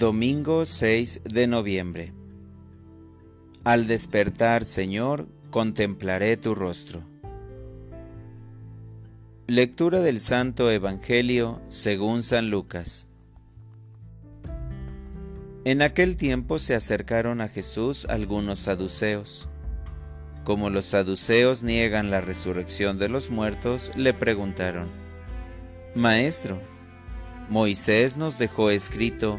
Domingo 6 de noviembre. Al despertar, Señor, contemplaré tu rostro. Lectura del Santo Evangelio según San Lucas. En aquel tiempo se acercaron a Jesús algunos saduceos. Como los saduceos niegan la resurrección de los muertos, le preguntaron, Maestro, Moisés nos dejó escrito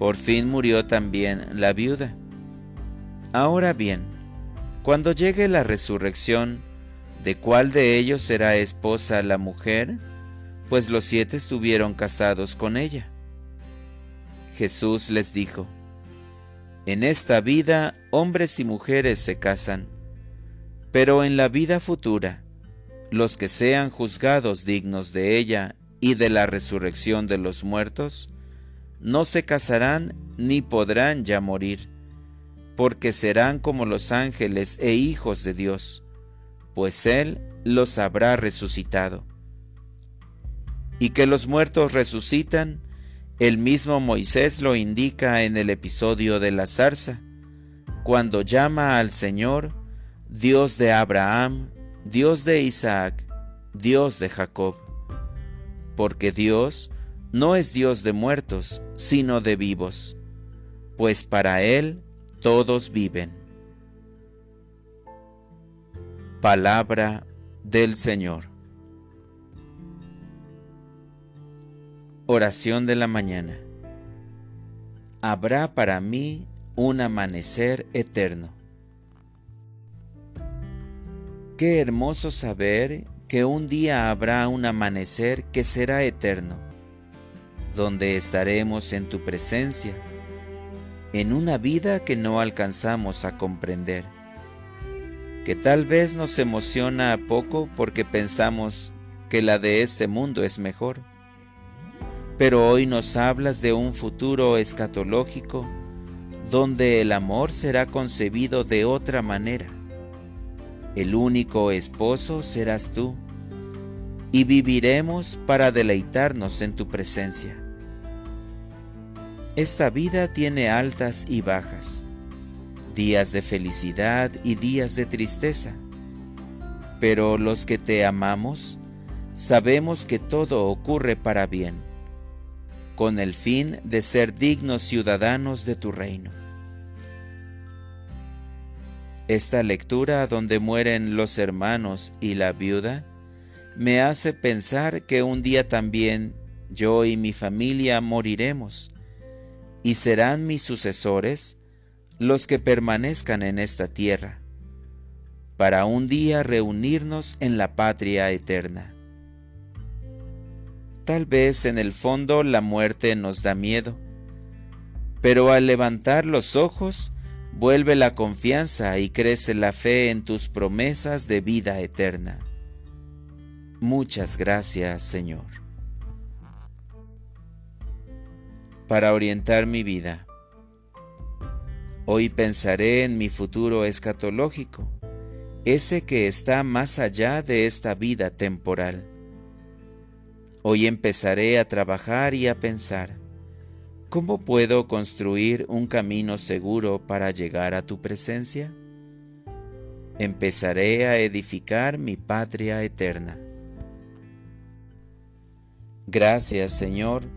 Por fin murió también la viuda. Ahora bien, cuando llegue la resurrección, ¿de cuál de ellos será esposa la mujer? Pues los siete estuvieron casados con ella. Jesús les dijo, En esta vida hombres y mujeres se casan, pero en la vida futura, los que sean juzgados dignos de ella y de la resurrección de los muertos, no se casarán ni podrán ya morir, porque serán como los ángeles e hijos de Dios, pues Él los habrá resucitado. Y que los muertos resucitan, el mismo Moisés lo indica en el episodio de la zarza, cuando llama al Señor, Dios de Abraham, Dios de Isaac, Dios de Jacob, porque Dios no es Dios de muertos, sino de vivos, pues para Él todos viven. Palabra del Señor. Oración de la mañana. Habrá para mí un amanecer eterno. Qué hermoso saber que un día habrá un amanecer que será eterno donde estaremos en tu presencia, en una vida que no alcanzamos a comprender, que tal vez nos emociona a poco porque pensamos que la de este mundo es mejor. Pero hoy nos hablas de un futuro escatológico donde el amor será concebido de otra manera. El único esposo serás tú y viviremos para deleitarnos en tu presencia. Esta vida tiene altas y bajas, días de felicidad y días de tristeza, pero los que te amamos sabemos que todo ocurre para bien, con el fin de ser dignos ciudadanos de tu reino. Esta lectura donde mueren los hermanos y la viuda me hace pensar que un día también yo y mi familia moriremos, y serán mis sucesores los que permanezcan en esta tierra, para un día reunirnos en la patria eterna. Tal vez en el fondo la muerte nos da miedo, pero al levantar los ojos vuelve la confianza y crece la fe en tus promesas de vida eterna. Muchas gracias, Señor. Para orientar mi vida. Hoy pensaré en mi futuro escatológico, ese que está más allá de esta vida temporal. Hoy empezaré a trabajar y a pensar, ¿cómo puedo construir un camino seguro para llegar a tu presencia? Empezaré a edificar mi patria eterna. Gracias, Señor,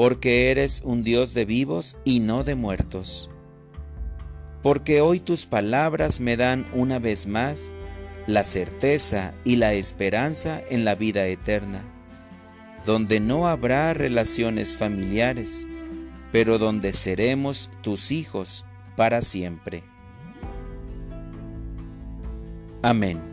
porque eres un Dios de vivos y no de muertos. Porque hoy tus palabras me dan una vez más la certeza y la esperanza en la vida eterna, donde no habrá relaciones familiares, pero donde seremos tus hijos para siempre. Amén.